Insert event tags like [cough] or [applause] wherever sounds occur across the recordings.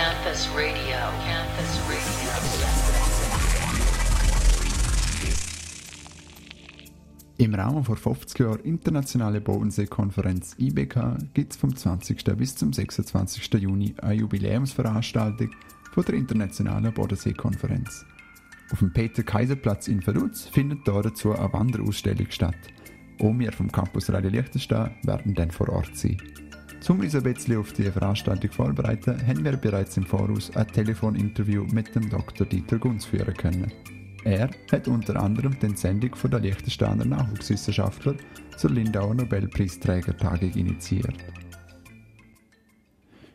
Campus Radio. Campus Radio. Im Rahmen vor 50 Jahren Internationale Bodensee-Konferenz IBK gibt es vom 20. bis zum 26. Juni eine Jubiläumsveranstaltung von der Internationalen Bodensee-Konferenz. Auf dem Peter-Kaiser-Platz in Vaduz findet dazu eine Wanderausstellung statt. Auch wir vom Campus Radio Liechtenstein werden dann vor Ort sein. Um uns ein bisschen auf die Veranstaltung vorzubereiten, haben wir bereits im Voraus ein Telefoninterview mit dem Dr. Dieter Gunz führen können. Er hat unter anderem die Sendung von der Liechtensteiner Nachwuchswissenschaftler zur Lindauer Nobelpreisträgertagung initiiert.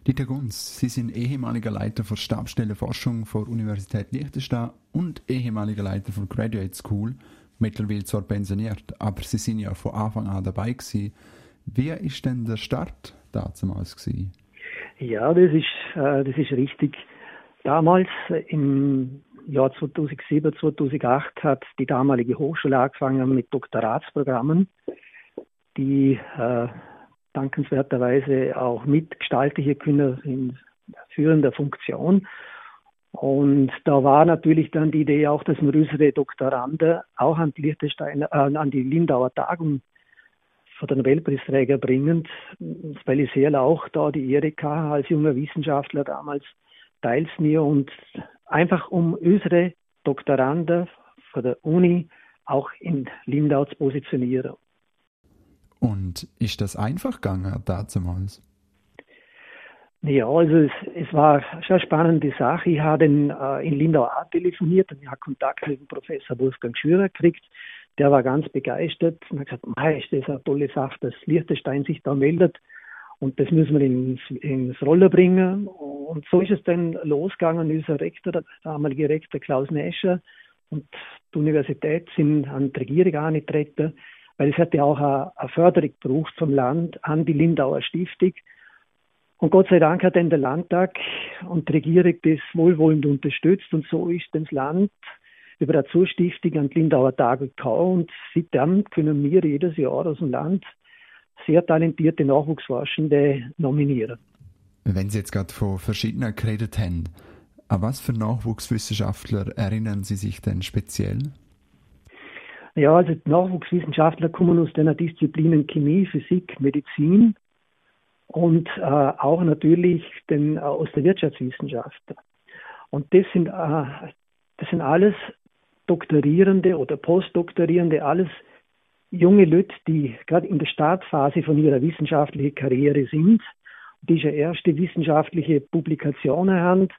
Dieter Gunz, Sie sind ehemaliger Leiter der Stabsstelle Forschung der Universität Liechtenstein und ehemaliger Leiter der Graduate School, mittlerweile zwar pensioniert, aber Sie sind ja von Anfang an dabei gewesen. Wie ist denn der Start damals gewesen? Ja, das ist, äh, das ist richtig. Damals im Jahr 2007, 2008 hat die damalige Hochschule angefangen mit Doktoratsprogrammen, die äh, dankenswerterweise auch mitgestalten hier können in führender Funktion. Und da war natürlich dann die Idee auch, dass unsere Doktoranden auch an die, äh, an die Lindauer Tagung von der Nobelpreisträger bringen, weil ich sehr auch da die Ehre hatte, als junger Wissenschaftler damals teilzunehmen und einfach um unsere Doktoranden von der Uni auch in Lindau zu positionieren. Und ist das einfach gegangen damals? Ja, also es, es, war schon eine spannende Sache. Ich habe in, äh, in Lindau auch telefoniert und ich habe Kontakt mit dem Professor Wolfgang Schürer gekriegt. Der war ganz begeistert und hat gesagt, Mei, ist das eine tolle Sache, dass Liechtenstein sich da meldet und das müssen wir ins, ins Rollen bringen. Und so ist es dann losgegangen. Unser Rektor, der damalige Rektor Klaus Nescher und die Universität sind an die Regierung angetreten weil es hätte auch eine, Förderung gebraucht vom Land an die Lindauer Stiftung. Und Gott sei Dank hat dann der Landtag und die Regierung das wohlwollend unterstützt und so ist das Land über eine Zustiftung an Lindauer Tage gekommen und seitdem können wir jedes Jahr aus dem Land sehr talentierte Nachwuchsforschende nominieren. Wenn Sie jetzt gerade von verschiedenen geredet haben, an was für Nachwuchswissenschaftler erinnern Sie sich denn speziell? Ja, also Nachwuchswissenschaftler kommen aus den Disziplinen Chemie, Physik, Medizin und äh, auch natürlich den, äh, aus der Wirtschaftswissenschaft. Und das sind, äh, das sind alles Doktorierende oder Postdoktorierende, alles junge Leute, die gerade in der Startphase von ihrer wissenschaftlichen Karriere sind, die schon erste wissenschaftliche Publikationen haben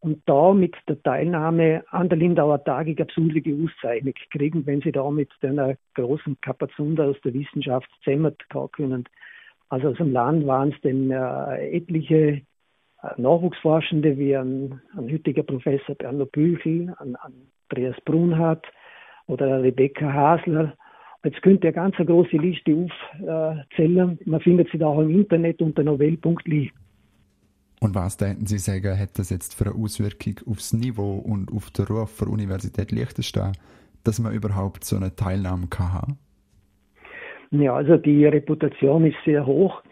und da mit der Teilnahme an der Lindauer Tage absolute Auszeichnung kriegen, wenn sie da mit einer großen Kapazunda aus der Wissenschaft zusammen können. Also aus dem Land waren es denn äh, etliche Nachwuchsforschende wie ein, ein heutiger Professor Berno Büchel, ein, Andreas Brunhardt oder Rebecca Hasler. Jetzt könnte eine ganz große Liste aufzählen. Man findet sie da auch im Internet unter novell.li. Und was denken Sie sagen, hat das jetzt für eine Auswirkung aufs Niveau und auf den Ruf der Universität Liechtenstein, dass man überhaupt so eine Teilnahme kann haben? Ja, also die Reputation ist sehr hoch.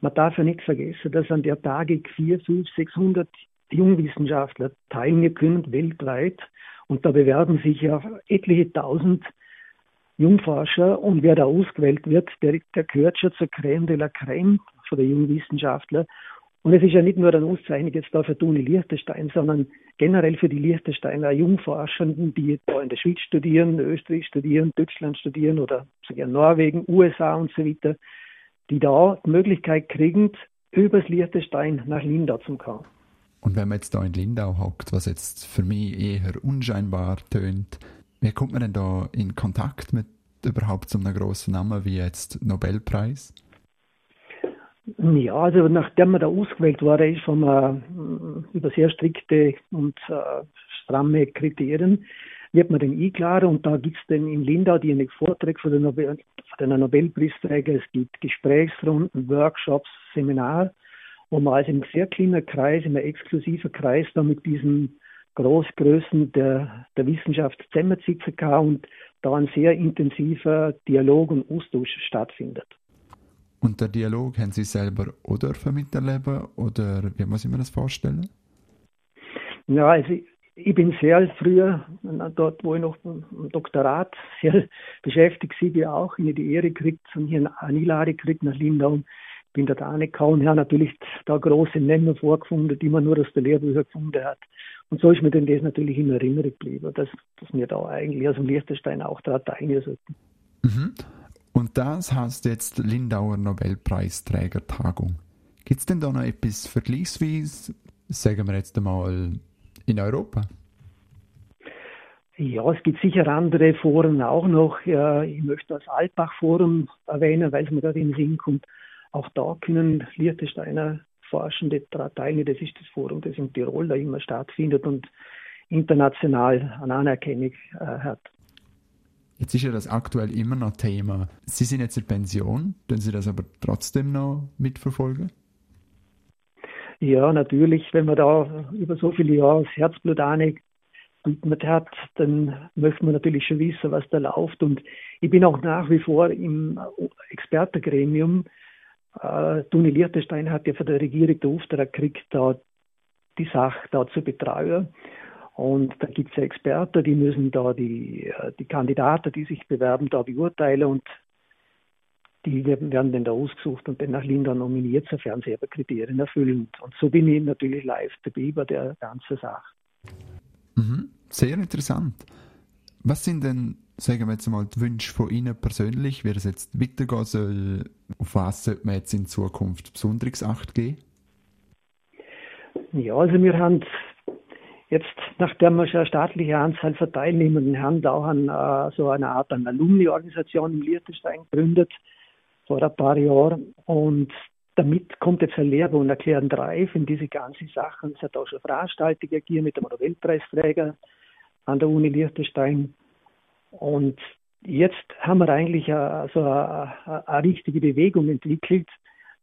Man darf ja nicht vergessen, dass an der Tage 4, 5, 600 Jungwissenschaftler teilnehmen können weltweit. Und da bewerben sich ja etliche tausend Jungforscher. Und wer da ausgewählt wird, der, der gehört schon zur Crème de la Crème von der Jungwissenschaftler. Und es ist ja nicht nur eine Auszeichnung jetzt da für Uni Liechtenstein, sondern generell für die Liechtensteiner Jungforschenden, die da in der Schweiz studieren, Österreich studieren, Deutschland studieren oder sogar Norwegen, USA und so weiter, die da die Möglichkeit kriegen, übers Liechtenstein nach Lindau zu kommen. Und wenn man jetzt da in Lindau hockt, was jetzt für mich eher unscheinbar tönt, wie kommt man denn da in Kontakt mit überhaupt so einem grossen Namen wie jetzt Nobelpreis? Ja, also nachdem man da ausgewählt wurde, ist von äh, über sehr strikte und äh, stramme Kriterien, wird man dann eingeladen und da gibt es dann in Lindau die einen Vorträge von, der Nobel, von den Nobelpreisträgern, es gibt Gesprächsrunden, Workshops, Seminare, wo man also einem sehr kleinen Kreis, einem exklusiven Kreis da mit diesen Großgrößen der, der Wissenschaft zusammensitzen kann und da ein sehr intensiver Dialog und Austausch stattfindet. Und der Dialog haben Sie selber auch dürfen miterleben oder wie muss ich mir das vorstellen? Ja, also ich bin sehr früher, dort wo ich noch im Doktorat sehr [laughs] beschäftigt war, auch, ich die Ehre gekriegt und hier eine Einladung gekriegt nach Lindau. Bin dort angekommen habe natürlich da große Nenner vorgefunden, die man nur aus der Lehrbücher gefunden hat. Und so ist mir denn das natürlich in Erinnerung geblieben, dass, dass wir da eigentlich aus dem Liechtenstein auch daran teilnehmen sollten. Mhm. Und das heißt jetzt Lindauer Nobelpreisträgertagung. Gibt es denn da noch etwas vergleichsweise, sagen wir jetzt einmal, in Europa? Ja, es gibt sicher andere Foren auch noch. Ich möchte das Altbach-Forum erwähnen, weil es mir gerade in den Sinn kommt. Auch da können Liechtensteiner Forschende daran teilnehmen. Das ist das Forum, das in Tirol da immer stattfindet und international an Anerkennung äh, hat. Jetzt ist ja das aktuell immer noch Thema. Sie sind jetzt in Pension, können Sie das aber trotzdem noch mitverfolgen? Ja, natürlich, wenn man da über so viele Jahre das Herzblut anlegt, mit hat, dann möchte man natürlich schon wissen, was da läuft. Und ich bin auch nach wie vor im Expertengremium. Äh, Toni Liechtenstein hat ja von der Regierung den Auftrag gekriegt, da die Sache da zu betreuen. Und da gibt es ja Experten, die müssen da die, äh, die Kandidaten, die sich bewerben, da beurteilen und die werden, dann da ausgesucht und dann nach Linda nominiert, sofern sie aber Kriterien erfüllen. Und so bin ich natürlich live dabei bei der ganzen Sache. Mhm. Sehr interessant. Was sind denn, sagen wir jetzt mal, die Wünsche von Ihnen persönlich, wie es jetzt weitergehen soll? Auf was sollte man jetzt in Zukunft besonderes Acht geben? Ja, also wir haben jetzt, nachdem wir schon eine staatliche Anzahl von Teilnehmenden haben, auch an, äh, so eine Art Alumni-Organisation im Liechtenstein gegründet vor ein paar Jahren. Und damit kommt jetzt ein Lehrer und erklären Drive in diese ganzen Sachen. Es hat auch schon Veranstaltungen gegeben mit dem Nobelpreisträger an der Uni Liechtenstein. Und jetzt haben wir eigentlich eine, eine, eine richtige Bewegung entwickelt,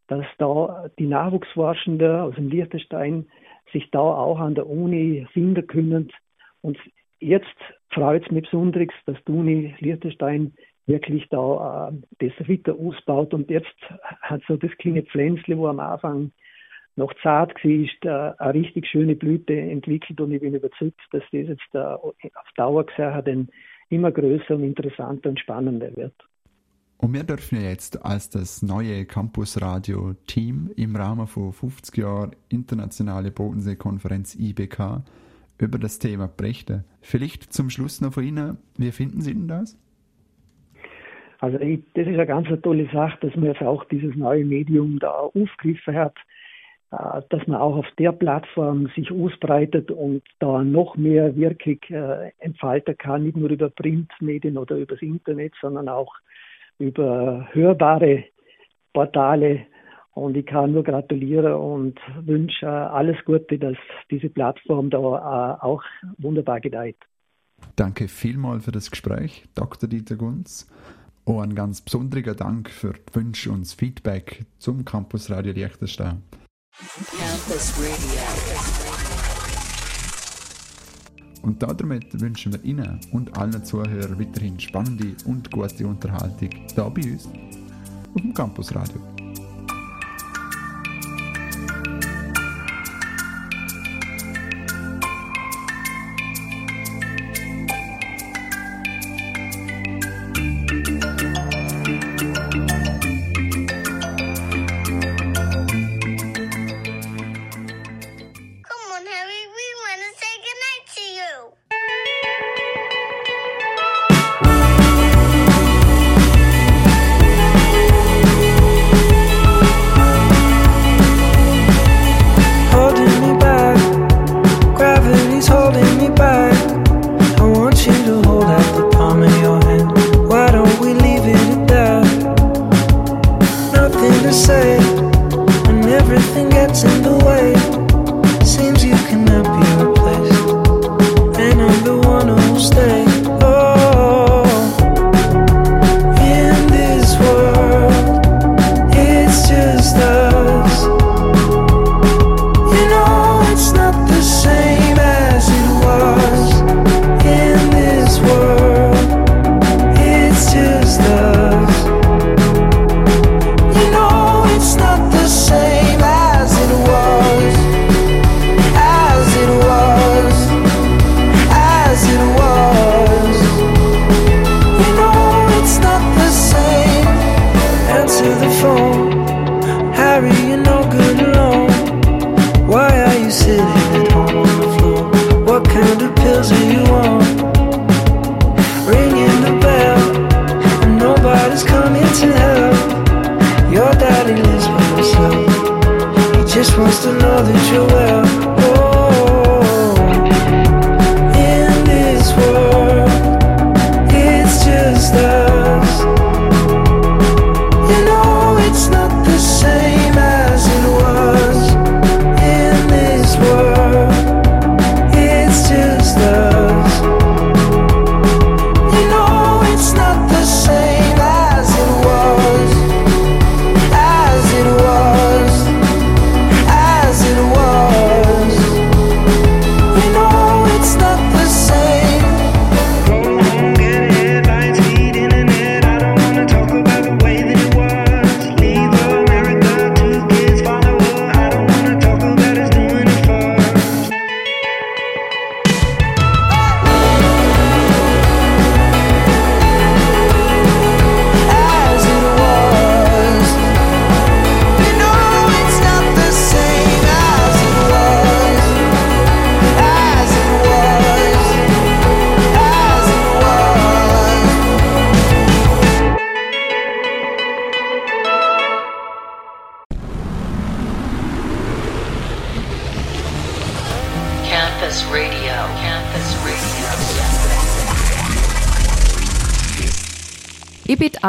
dass da die Nachwuchsforschenden aus dem Liechtenstein sich da auch an der Uni finden können. Und jetzt freut es mich besonders, dass die Uni Liechtenstein wirklich da äh, das weiter ausbaut und jetzt hat so das kleine Pflänzle, wo am Anfang noch zart war, äh, eine richtig schöne Blüte entwickelt und ich bin überzeugt, dass das jetzt äh, auf Dauer gesehen dann immer größer und interessanter und spannender wird. Und wir dürfen jetzt als das neue Campusradio-Team im Rahmen von 50 Jahren Internationale Bodensee-Konferenz IBK über das Thema berichten. Vielleicht zum Schluss noch von Ihnen, wie finden Sie denn das? Also ich, das ist eine ganz tolle Sache, dass man jetzt auch dieses neue Medium da aufgegriffen hat, äh, dass man auch auf der Plattform sich ausbreitet und da noch mehr Wirkung äh, entfalten kann, nicht nur über Printmedien oder übers Internet, sondern auch über hörbare Portale. Und ich kann nur gratulieren und wünsche alles Gute, dass diese Plattform da äh, auch wunderbar gedeiht. Danke vielmals für das Gespräch, Dr. Dieter Gunz. Auch ein ganz besonderer Dank für die Wünsche und das Feedback zum Campus Radio Liechtenstein. Campus Radio. Und damit wünschen wir Ihnen und allen Zuhörern weiterhin spannende und gute Unterhaltung hier bei uns auf dem Campus Radio.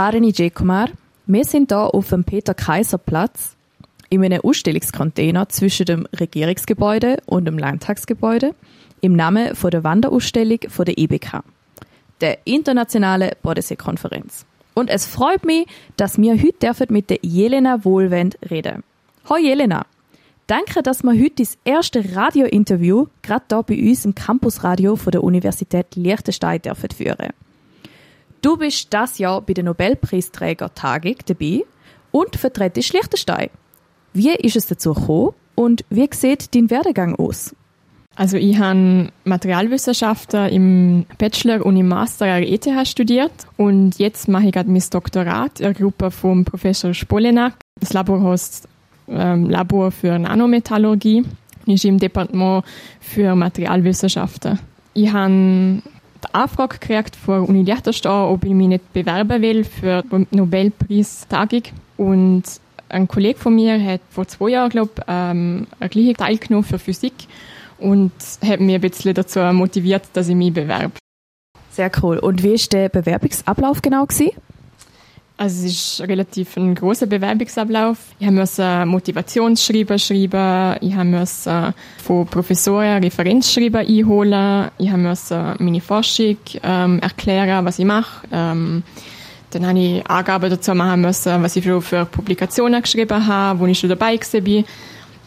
Areni Jekumar. Wir sind hier auf dem Peter-Kaiser-Platz in einem Ausstellungscontainer zwischen dem Regierungsgebäude und dem Landtagsgebäude im Namen der Wanderausstellung der IBK, der Internationale Bodensee-Konferenz. Und es freut mich, dass wir heute dürfen mit der Jelena Wohlwend reden. Hallo Jelena! Danke, dass wir heute das erste Radiointerview gerade hier bei uns im Campusradio der Universität Liechtenstein dürfen führen. Du bist das Jahr bei der Nobelpreisträger-Tagung dabei und vertretest Liechtenstein. Wie ist es dazu gekommen und wie sieht dein Werdegang aus? Also ich habe Materialwissenschaften im Bachelor und im Master an ETH studiert und jetzt mache ich gerade mein Doktorat in der Gruppe vom Professor Spolenak. Das Labor heißt ähm, Labor für Nanometallurgie und ist im Departement für Materialwissenschaften. Ich habe die Anfrage gekriegt von Uni Liechtenstein, ob ich mich nicht bewerben will für die Nobelpreistagung und ein Kollege von mir hat vor zwei Jahren, glaube ich, ähm, eine gleiche teilgenommen für Physik und hat mich ein bisschen dazu motiviert, dass ich mich bewerbe. Sehr cool. Und wie ist der Bewerbungsablauf genau gewesen? Also es ist relativ ein großer Bewerbungsablauf. Ich musste Motivationsschreiben schreiben, ich musste von Professoren Referenzschreiben einholen, ich musste meine Forschung ähm, erklären, was ich mache. Ähm, dann habe ich Angaben dazu machen müssen, was ich schon für Publikationen geschrieben habe, wo ich schon dabei war,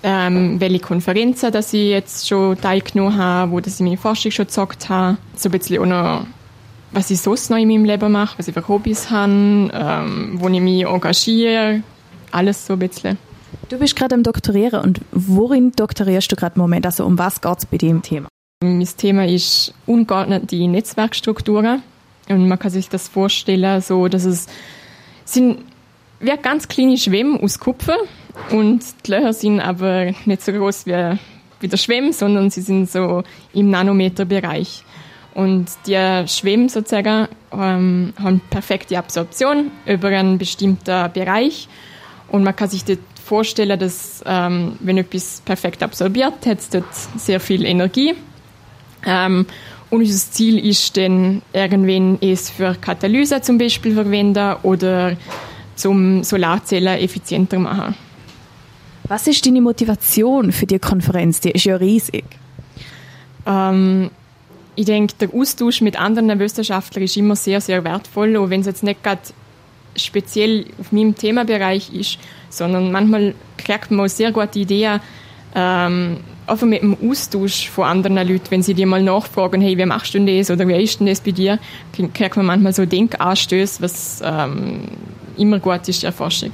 ähm, welche Konferenzen dass ich jetzt schon teilgenommen habe, wo dass ich meine Forschung schon gezockt habe. So ein bisschen auch noch was ich sonst noch in meinem Leben mache, was ich für Hobbys habe, ähm, wo ich mich engagiere, alles so ein bisschen. Du bist gerade am Doktorieren und worin doktorierst du gerade im Moment? Also um was geht es bei dem Thema? Mein Thema ist ungeordnete Netzwerkstrukturen und man kann sich das vorstellen, so dass es sind wie ganz kleine Schwämme aus Kupfer und die Löcher sind aber nicht so groß wie, wie der Schwamm, sondern sie sind so im Nanometerbereich. Und die Schwämme sozusagen ähm, haben perfekte Absorption über einen bestimmten Bereich. Und man kann sich dort vorstellen, dass ähm, wenn etwas perfekt absorbiert, hat es dort sehr viel Energie. Ähm, und unser Ziel ist dann irgendwann es für Katalyse zum Beispiel verwenden oder zum Solarzellen effizienter machen. Was ist deine Motivation für die Konferenz? Die ist ja riesig. Ähm, ich denke, der Austausch mit anderen Wissenschaftlern ist immer sehr, sehr wertvoll, auch wenn es jetzt nicht gerade speziell auf meinem Themenbereich ist, sondern manchmal kriegt man auch sehr gute Ideen, ähm, einfach mit dem Austausch von anderen Leuten, wenn sie dir mal nachfragen, hey, wie machst du denn das oder wie ist denn das bei dir, kriegt man manchmal so Denkanstöße, was ähm, immer gut ist in der Forschung.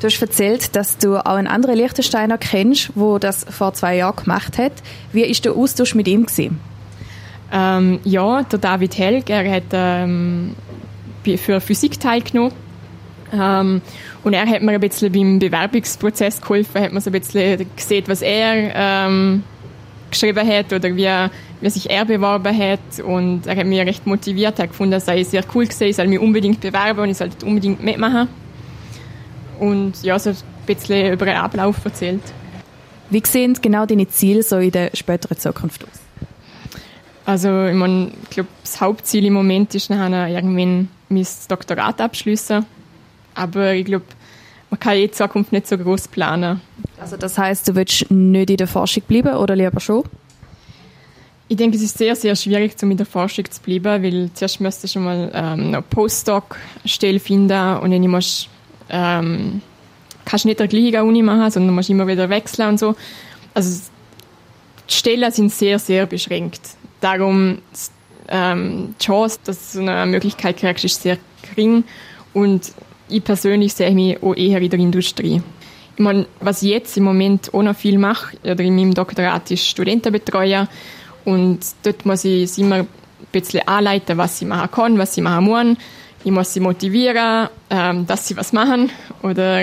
Du hast erzählt, dass du auch einen anderen Liechtensteiner kennst, wo das vor zwei Jahren gemacht hat. Wie ist der Austausch mit ihm gewesen? Ähm, ja, der David Helg, er hat ähm, für Physik teilgenommen. Ähm, Und er hat mir ein bisschen beim Bewerbungsprozess geholfen, hat mir so ein bisschen gesehen, was er ähm, geschrieben hat oder wie, wie sich er beworben hat. Und er hat mich recht motiviert, er hat gefunden, es sei sehr cool gewesen, ich soll mich unbedingt bewerben und ich sollte unbedingt mitmachen. Und ja, so ein bisschen über den Ablauf erzählt. Wie sehen genau deine Ziele so in der späteren Zukunft aus? Also ich, mein, ich glaube, das Hauptziel im Moment ist nachher irgendwann mein Doktorat abschließen. Aber ich glaube, man kann in Zukunft nicht so groß planen. Also das heißt, du willst nicht in der Forschung bleiben oder lieber schon? Ich denke, es ist sehr, sehr schwierig, um in der Forschung zu bleiben, weil zuerst müsstest du schon mal ähm, eine Postdoc-Stelle finden und dann musst, ähm, kannst du nicht der gleiche Uni machen, sondern musst immer wieder wechseln und so. Also die Stellen sind sehr, sehr beschränkt. Darum ähm, die Chance, dass du eine Möglichkeit kriegst, ist sehr gering und ich persönlich sehe mich auch eher in der Industrie. Ich meine, was ich jetzt im Moment auch noch viel mache, oder in meinem Doktorat, ist Studentenbetreuer und dort muss ich sie immer ein bisschen anleiten, was sie machen kann, was sie machen muss. Ich muss sie motivieren, ähm, dass sie was machen oder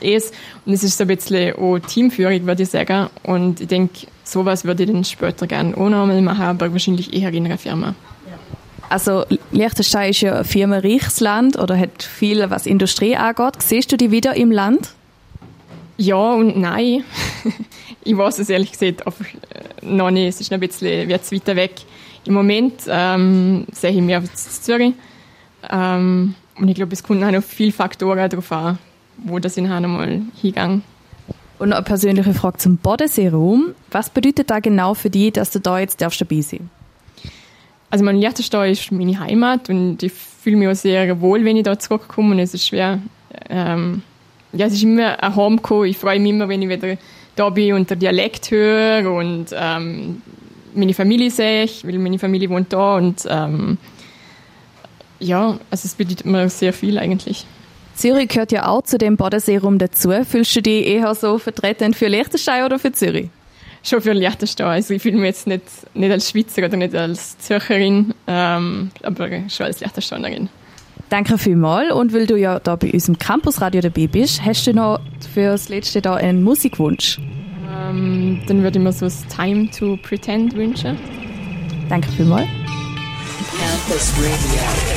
es. Und es ist so ein bisschen auch Teamführung, würde ich sagen. Und ich denke, sowas würde ich dann später gerne auch noch mal machen, aber wahrscheinlich eher in einer Firma. Also Liechtenstein ist ja ein firmenreiches Land oder hat viel, was Industrie angeht. Siehst du die wieder im Land? Ja und nein. [laughs] ich weiß es ehrlich gesagt einfach äh, noch nicht. Es ist noch ein bisschen jetzt weiter weg. Im Moment ähm, sehe ich mich auf Zürich. Ähm, und ich glaube, es kommen auch noch viele Faktoren darauf an, wo das in einmal hingegangen. Und eine persönliche Frage zum Bodenseeraum. Was bedeutet da genau für dich, dass du da jetzt darfst dabei sein Also mein Liechtenstein ist meine Heimat und ich fühle mich auch sehr wohl, wenn ich da zurückkomme und es ist schwer, ähm, ja, es ist immer ein Heimkommen. Ich freue mich immer, wenn ich wieder da bin und den Dialekt höre und ähm, meine Familie sehe, weil meine Familie wohnt da und ähm, ja, also es bedeutet mir sehr viel eigentlich. Zürich gehört ja auch zu dem Bodenseerum dazu. Fühlst du dich eher so vertretend für Liechtenstein oder für Zürich? Schon für Liechtenstein. Also ich fühle mich jetzt nicht, nicht als Schweizer oder nicht als Zürcherin, ähm, aber schon als Liechtensteinerin. Danke vielmals. Und weil du ja da bei unserem Campusradio dabei bist, hast du noch für das letzte da einen Musikwunsch? Ähm, dann würde ich mir so das Time to Pretend wünschen. Danke vielmals. Campus Radio.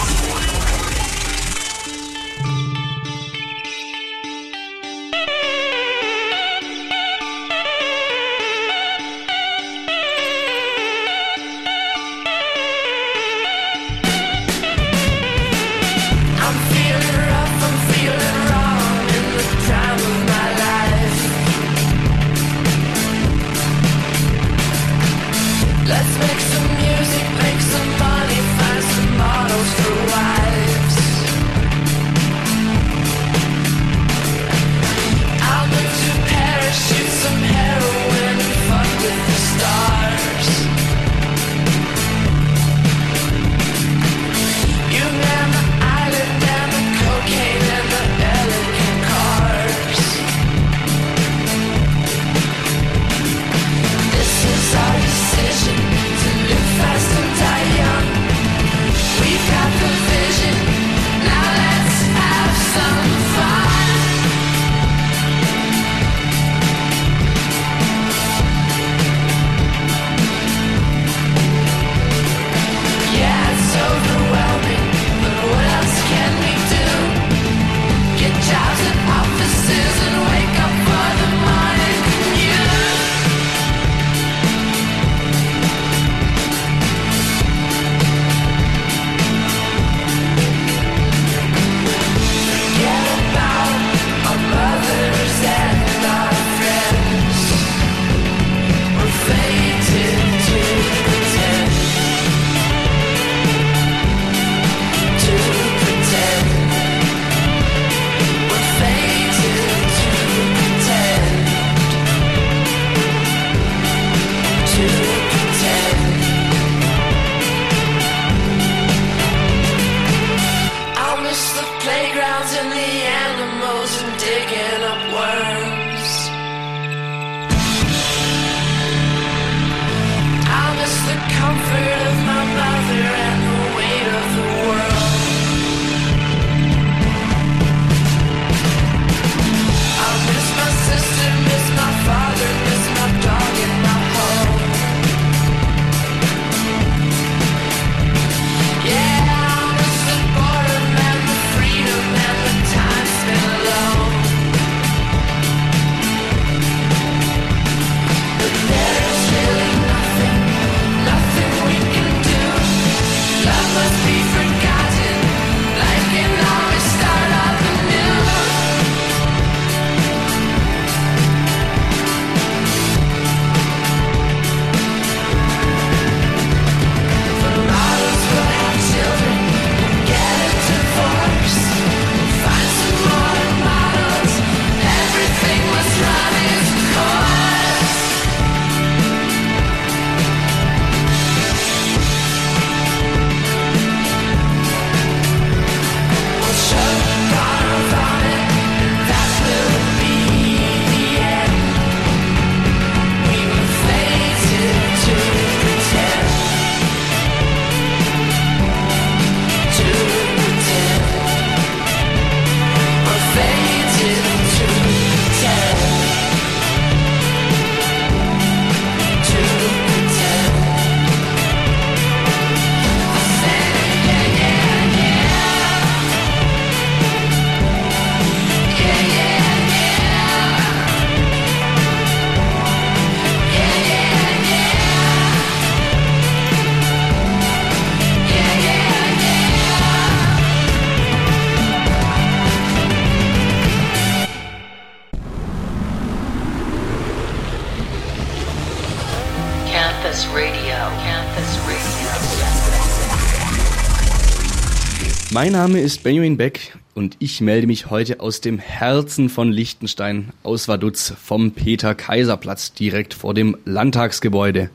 Mein Name ist Benjamin Beck und ich melde mich heute aus dem Herzen von Liechtenstein, aus Vaduz, vom Peter-Kaiser-Platz, direkt vor dem Landtagsgebäude.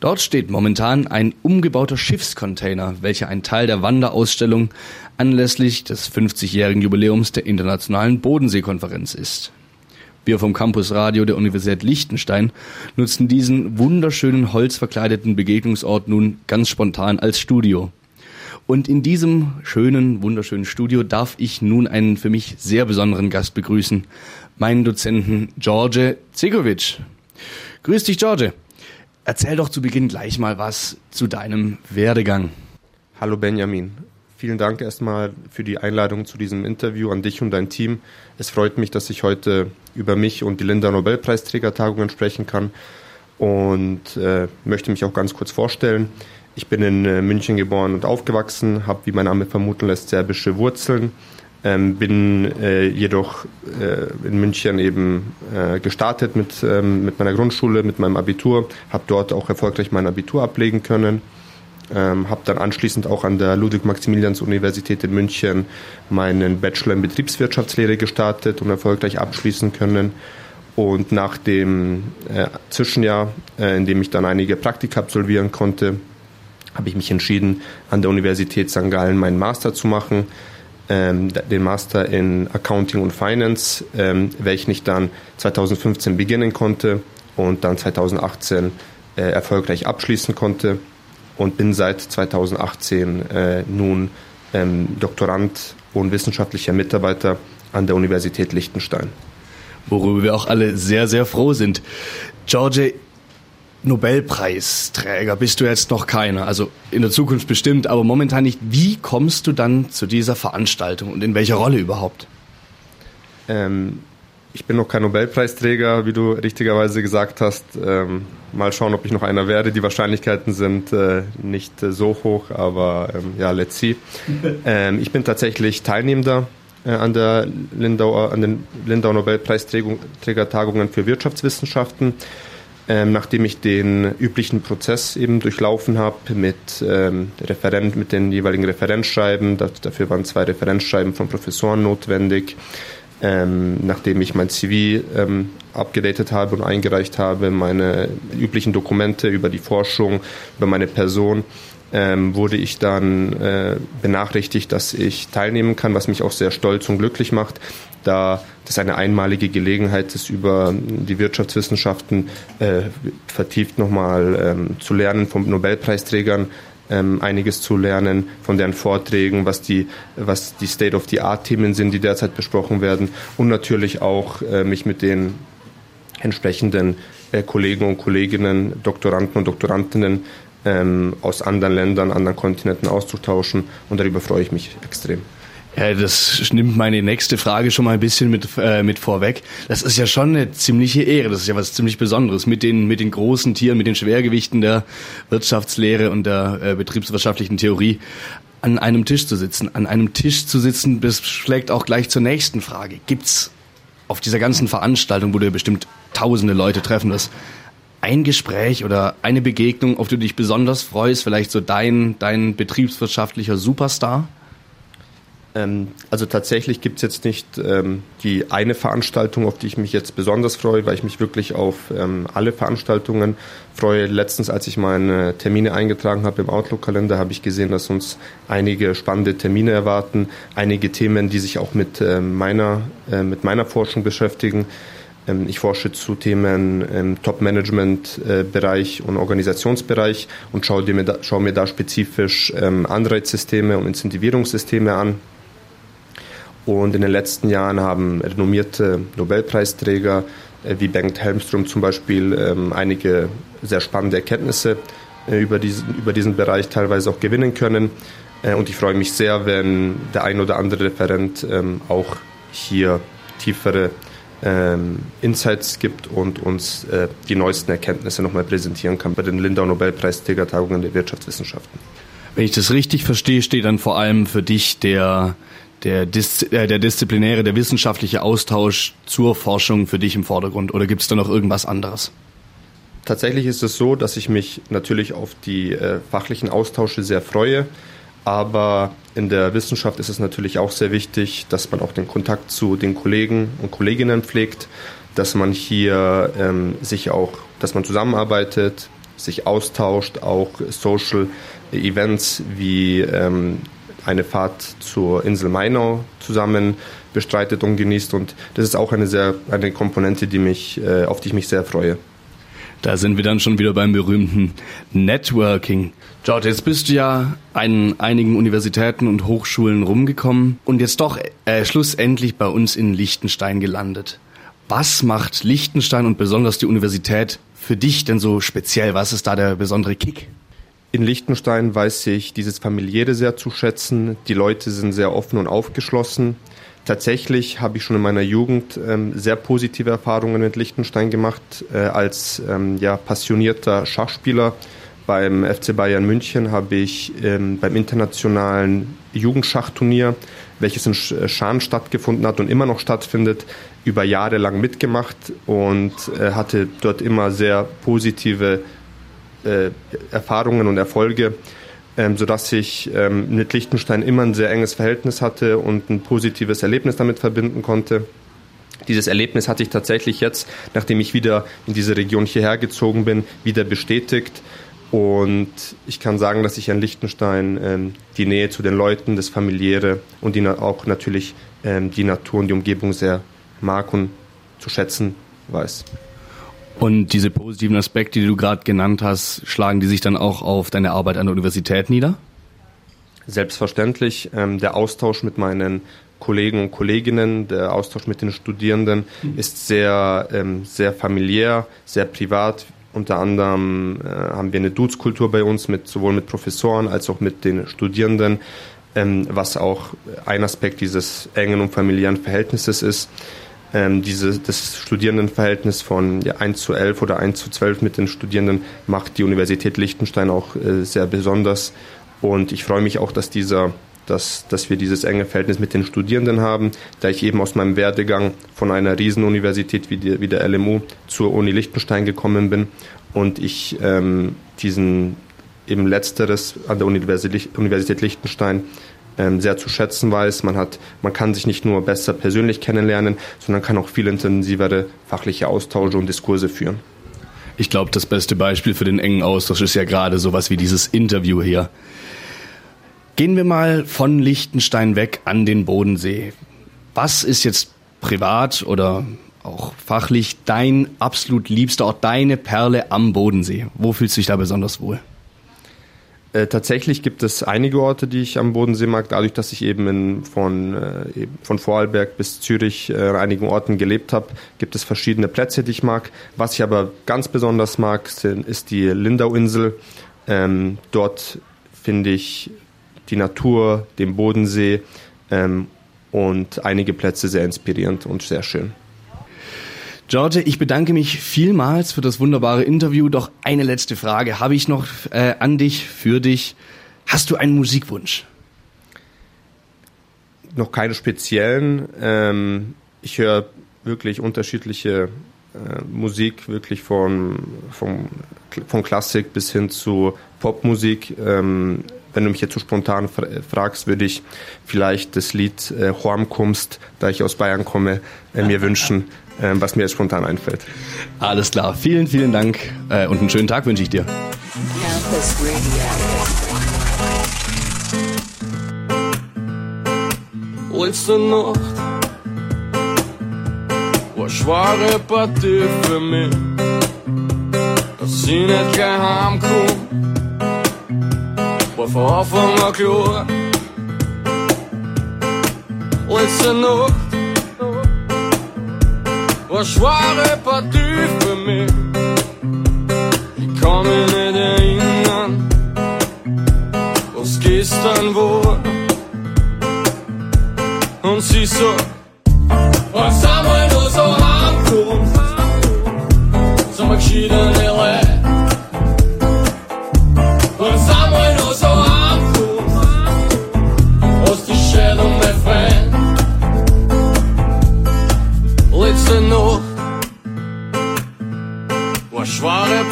Dort steht momentan ein umgebauter Schiffscontainer, welcher ein Teil der Wanderausstellung anlässlich des 50-jährigen Jubiläums der Internationalen Bodenseekonferenz ist. Wir vom Campus Radio der Universität Liechtenstein nutzen diesen wunderschönen holzverkleideten Begegnungsort nun ganz spontan als Studio. Und in diesem schönen, wunderschönen Studio darf ich nun einen für mich sehr besonderen Gast begrüßen, meinen Dozenten George Zegovic. Grüß dich, George. Erzähl doch zu Beginn gleich mal was zu deinem Werdegang. Hallo Benjamin. Vielen Dank erstmal für die Einladung zu diesem Interview an dich und dein Team. Es freut mich, dass ich heute über mich und die Linda Nobelpreisträgertagungen sprechen kann und äh, möchte mich auch ganz kurz vorstellen. Ich bin in äh, München geboren und aufgewachsen, habe, wie mein Name vermuten lässt, serbische Wurzeln, ähm, bin äh, jedoch äh, in München eben äh, gestartet mit, ähm, mit meiner Grundschule, mit meinem Abitur, habe dort auch erfolgreich mein Abitur ablegen können ähm, habe dann anschließend auch an der Ludwig-Maximilians-Universität in München meinen Bachelor in Betriebswirtschaftslehre gestartet und erfolgreich abschließen können. Und nach dem äh, Zwischenjahr, äh, in dem ich dann einige Praktika absolvieren konnte, habe ich mich entschieden, an der Universität St. Gallen meinen Master zu machen, ähm, den Master in Accounting und Finance, ähm, welchen ich dann 2015 beginnen konnte und dann 2018 äh, erfolgreich abschließen konnte und bin seit 2018 äh, nun ähm, Doktorand und wissenschaftlicher Mitarbeiter an der Universität Liechtenstein. Worüber wir auch alle sehr, sehr froh sind. George, Nobelpreisträger bist du jetzt noch keiner, also in der Zukunft bestimmt, aber momentan nicht. Wie kommst du dann zu dieser Veranstaltung und in welcher Rolle überhaupt? Ähm, ich bin noch kein Nobelpreisträger, wie du richtigerweise gesagt hast. Ähm, mal schauen, ob ich noch einer werde. Die Wahrscheinlichkeiten sind äh, nicht äh, so hoch, aber ähm, ja, let's see. [laughs] Ähm, ich bin tatsächlich Teilnehmender äh, an, der Lindauer, an den Lindau Nobelpreisträgertagungen für Wirtschaftswissenschaften. Ähm, nachdem ich den üblichen Prozess eben durchlaufen habe mit, ähm, mit den jeweiligen Referenzschreiben, dafür waren zwei Referenzschreiben von Professoren notwendig, ähm, nachdem ich mein CV ähm, abgedatet habe und eingereicht habe, meine üblichen Dokumente über die Forschung, über meine Person, ähm, wurde ich dann äh, benachrichtigt, dass ich teilnehmen kann, was mich auch sehr stolz und glücklich macht, da das eine einmalige Gelegenheit ist, über die Wirtschaftswissenschaften äh, vertieft nochmal ähm, zu lernen von Nobelpreisträgern, ähm, einiges zu lernen von deren Vorträgen, was die, was die State-of-the-Art-Themen sind, die derzeit besprochen werden und natürlich auch äh, mich mit den entsprechenden äh, Kollegen und Kolleginnen, Doktoranden und Doktorandinnen ähm, aus anderen Ländern, anderen Kontinenten auszutauschen und darüber freue ich mich extrem. Ja, das nimmt meine nächste Frage schon mal ein bisschen mit, äh, mit vorweg. Das ist ja schon eine ziemliche Ehre, das ist ja was ziemlich Besonderes, mit den, mit den großen Tieren, mit den Schwergewichten der Wirtschaftslehre und der äh, betriebswirtschaftlichen Theorie an einem Tisch zu sitzen. An einem Tisch zu sitzen, das schlägt auch gleich zur nächsten Frage. Gibt's auf dieser ganzen Veranstaltung, wo du ja bestimmt tausende Leute treffen wirst, ein Gespräch oder eine Begegnung, auf die du dich besonders freust, vielleicht so dein, dein betriebswirtschaftlicher Superstar? Ähm, also tatsächlich gibt es jetzt nicht ähm, die eine Veranstaltung, auf die ich mich jetzt besonders freue, weil ich mich wirklich auf ähm, alle Veranstaltungen freue. Letztens, als ich meine Termine eingetragen habe im Outlook-Kalender, habe ich gesehen, dass uns einige spannende Termine erwarten, einige Themen, die sich auch mit, äh, meiner, äh, mit meiner Forschung beschäftigen. Ähm, ich forsche zu Themen im Top-Management-Bereich und Organisationsbereich und schaue mir, da, schaue mir da spezifisch ähm, Anreizsysteme und Incentivierungssysteme an und in den letzten Jahren haben renommierte Nobelpreisträger äh, wie Bengt Helmström zum Beispiel ähm, einige sehr spannende Erkenntnisse äh, über, diesen, über diesen Bereich teilweise auch gewinnen können. Äh, und ich freue mich sehr, wenn der ein oder andere Referent ähm, auch hier tiefere ähm, Insights gibt und uns die neuesten Erkenntnisse nochmal präsentieren kann bei den Lindau Nobelpreisträgertagungen der Wirtschaftswissenschaften. Wenn ich das richtig verstehe, steht dann vor allem für dich der der, Dis äh, der disziplinäre, der wissenschaftliche Austausch zur Forschung für dich im Vordergrund oder gibt es da noch irgendwas anderes? Tatsächlich ist es so, dass ich mich natürlich auf die äh, fachlichen Austausche sehr freue, aber in der Wissenschaft ist es natürlich auch sehr wichtig, dass man auch den Kontakt zu den Kollegen und Kolleginnen pflegt, dass man hier ähm, sich auch, dass man zusammenarbeitet, sich austauscht, auch Social Events wie ähm, eine Fahrt zur Insel Mainau zusammen bestreitet und genießt und das ist auch eine sehr eine Komponente, die mich äh, auf die ich mich sehr freue. Da sind wir dann schon wieder beim berühmten Networking. George, jetzt bist du ja an einigen Universitäten und Hochschulen rumgekommen und jetzt doch äh, schlussendlich bei uns in Liechtenstein gelandet. Was macht Liechtenstein und besonders die Universität für dich denn so speziell? Was ist da der besondere Kick? In Liechtenstein weiß ich dieses familiäre sehr zu schätzen. Die Leute sind sehr offen und aufgeschlossen. Tatsächlich habe ich schon in meiner Jugend ähm, sehr positive Erfahrungen mit Liechtenstein gemacht. Äh, als ähm, ja, passionierter Schachspieler beim FC Bayern München habe ich ähm, beim internationalen Jugendschachturnier, welches in Schaan stattgefunden hat und immer noch stattfindet, über Jahre lang mitgemacht und äh, hatte dort immer sehr positive äh, Erfahrungen und Erfolge ähm, sodass ich ähm, mit Liechtenstein immer ein sehr enges Verhältnis hatte und ein positives Erlebnis damit verbinden konnte. Dieses Erlebnis hatte ich tatsächlich jetzt, nachdem ich wieder in diese Region hierher gezogen bin, wieder bestätigt. Und ich kann sagen, dass ich an Liechtenstein ähm, die Nähe zu den Leuten, das Familiäre und die, auch natürlich ähm, die Natur und die Umgebung sehr mag und zu schätzen weiß. Und diese positiven Aspekte, die du gerade genannt hast, schlagen die sich dann auch auf deine Arbeit an der Universität nieder? Selbstverständlich. Ähm, der Austausch mit meinen Kollegen und Kolleginnen, der Austausch mit den Studierenden mhm. ist sehr, ähm, sehr familiär, sehr privat. Unter anderem äh, haben wir eine Dudes-Kultur bei uns, mit, sowohl mit Professoren als auch mit den Studierenden, ähm, was auch ein Aspekt dieses engen und familiären Verhältnisses ist ähm, diese, das Studierendenverhältnis von ja, 1 zu 11 oder 1 zu 12 mit den Studierenden macht die Universität Liechtenstein auch äh, sehr besonders. Und ich freue mich auch, dass dieser dass, dass wir dieses enge Verhältnis mit den Studierenden haben, da ich eben aus meinem Werdegang von einer Riesenuniversität wie, die, wie der LMU zur Uni Liechtenstein gekommen bin und ich ähm, diesen eben letzteres an der Universität Liechtenstein ähm, sehr zu schätzen weiß. Man, hat, man kann sich nicht nur besser persönlich kennenlernen, sondern kann auch viel intensivere fachliche Austausche und Diskurse führen. Ich glaube, das beste Beispiel für den engen Austausch ist ja gerade sowas wie dieses Interview hier. Gehen wir mal von Liechtenstein weg an den Bodensee. Was ist jetzt privat oder auch fachlich dein absolut liebster Ort, deine Perle am Bodensee? Wo fühlst du dich da besonders wohl? Äh, tatsächlich gibt es einige Orte, die ich am Bodensee mag, dadurch, dass ich eben in, von, äh, von Vorarlberg bis Zürich äh, an einigen Orten gelebt habe, gibt es verschiedene Plätze, die ich mag. Was ich aber ganz besonders mag, sind, ist die Lindauinsel. Ähm, dort finde ich die Natur, den Bodensee ähm, und einige Plätze sehr inspirierend und sehr schön. George, ich bedanke mich vielmals für das wunderbare Interview. Doch eine letzte Frage habe ich noch äh, an dich, für dich. Hast du einen Musikwunsch? Noch keine speziellen. Ähm, ich höre wirklich unterschiedliche äh, Musik, wirklich von, von, von Klassik bis hin zu Popmusik. Ähm, wenn du mich jetzt so spontan fragst, würde ich vielleicht das Lied äh, Hormkumst, da ich aus Bayern komme, äh, mir wünschen, was mir jetzt spontan einfällt. Alles klar, vielen, vielen Dank äh, und einen schönen Tag wünsche ich dir. Campus Radio. Letzte Nacht war schwere Partie für mich, dass ich nicht gleich heimkomme war von Anfang an klar. Letzte Nacht war schwere Partie für mich. Ich kann mich nicht erinnern, was gestern war. Und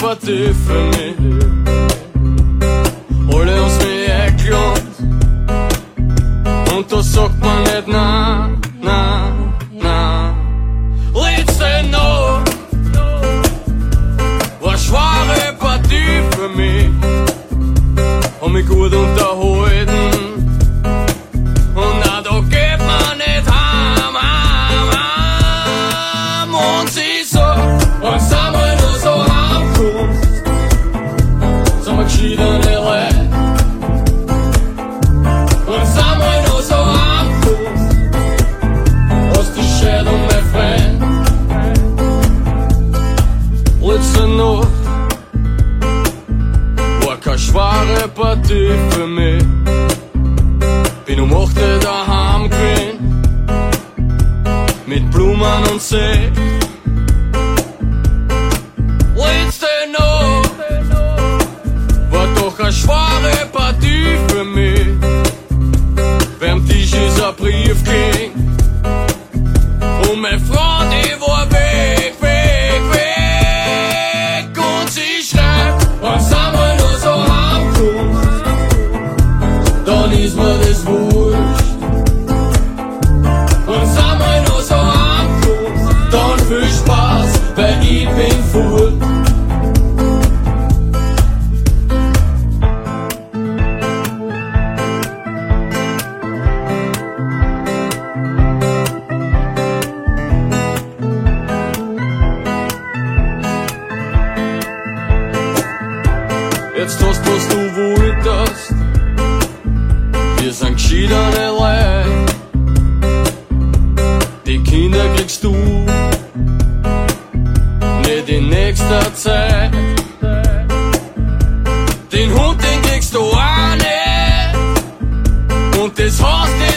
what do for me? Do för me. vultes Wir sind skiderne lag Die Kinder kriegst du Nicht in nächster Zeit. Den Hund, den kriegst du auch nicht. Und das Haus, den